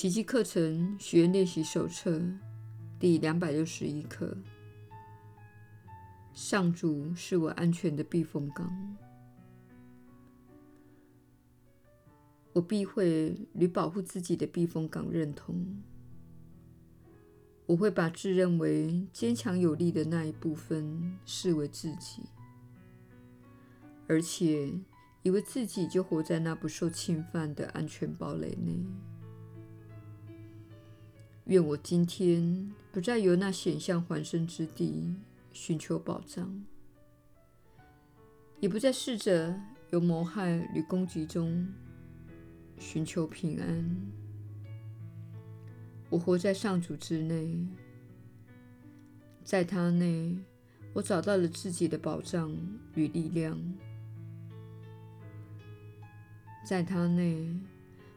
奇迹课程学员练习手册第两百六十一课：上主是我安全的避风港。我避讳与保护自己的避风港认同。我会把自认为坚强有力的那一部分视为自己，而且以为自己就活在那不受侵犯的安全堡垒内。愿我今天不再由那险象环生之地寻求保障，也不再试着由谋害与攻击中寻求平安。我活在上主之内，在他内，我找到了自己的保障与力量；在他内，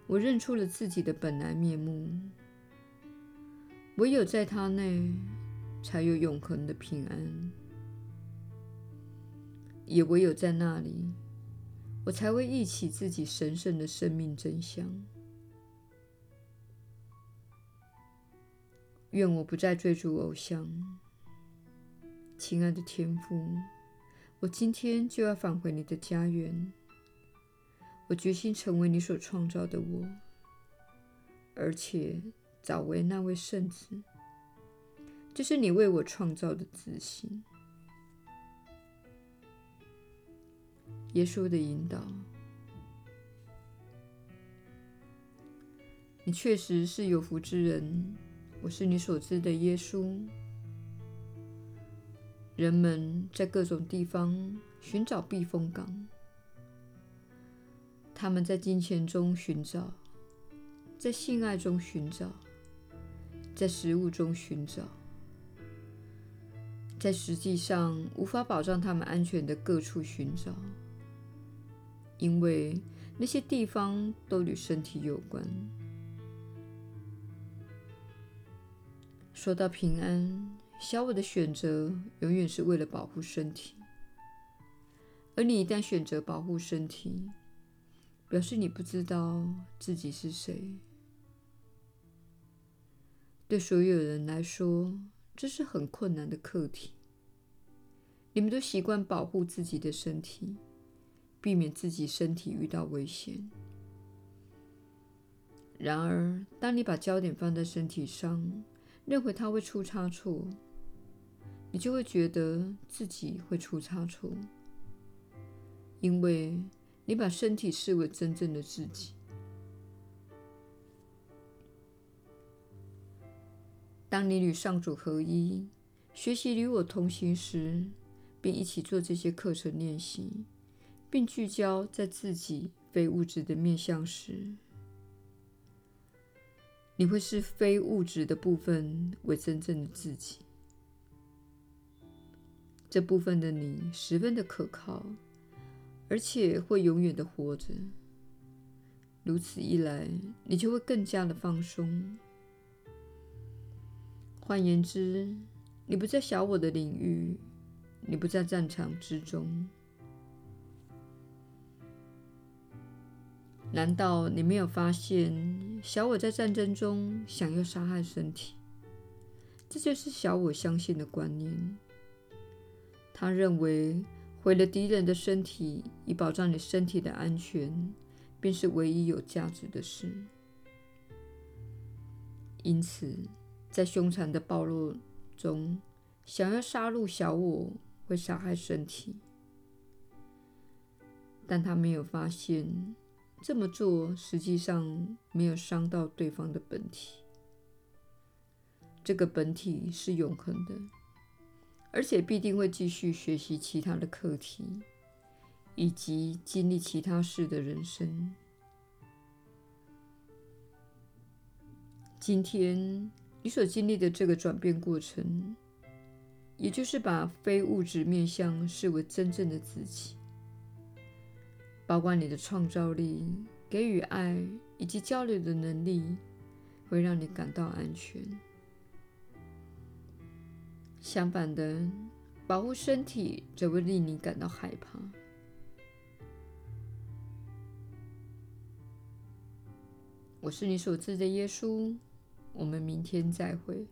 我认出了自己的本来面目。唯有在他内，才有永恒的平安；也唯有在那里，我才会忆起自己神圣的生命真相。愿我不再追逐偶像，亲爱的天父，我今天就要返回你的家园。我决心成为你所创造的我，而且早为那位圣子，这是你为我创造的自信。耶稣的引导，你确实是有福之人。我是你所知的耶稣。人们在各种地方寻找避风港，他们在金钱中寻找，在性爱中寻找，在食物中寻找，在实际上无法保障他们安全的各处寻找，因为那些地方都与身体有关。说到平安，小我的选择永远是为了保护身体。而你一旦选择保护身体，表示你不知道自己是谁。对所有人来说，这是很困难的课题。你们都习惯保护自己的身体，避免自己身体遇到危险。然而，当你把焦点放在身体上，认为它会出差错，你就会觉得自己会出差错，因为你把身体视为真正的自己。当你与上主合一，学习与我同行时，并一起做这些课程练习，并聚焦在自己非物质的面向时，你会视非物质的部分为真正的自己，这部分的你十分的可靠，而且会永远的活着。如此一来，你就会更加的放松。换言之，你不在小我的领域，你不在战场之中。难道你没有发现，小我在战争中想要杀害身体？这就是小我相信的观念。他认为毁了敌人的身体，以保障你身体的安全，便是唯一有价值的事。因此，在凶残的暴露中，想要杀戮小我，会杀害身体。但他没有发现。这么做实际上没有伤到对方的本体，这个本体是永恒的，而且必定会继续学习其他的课题，以及经历其他事的人生。今天你所经历的这个转变过程，也就是把非物质面向视为真正的自己。包括你的创造力、给予爱以及交流的能力，会让你感到安全。相反的，保护身体则会令你感到害怕。我是你所知的耶稣。我们明天再会。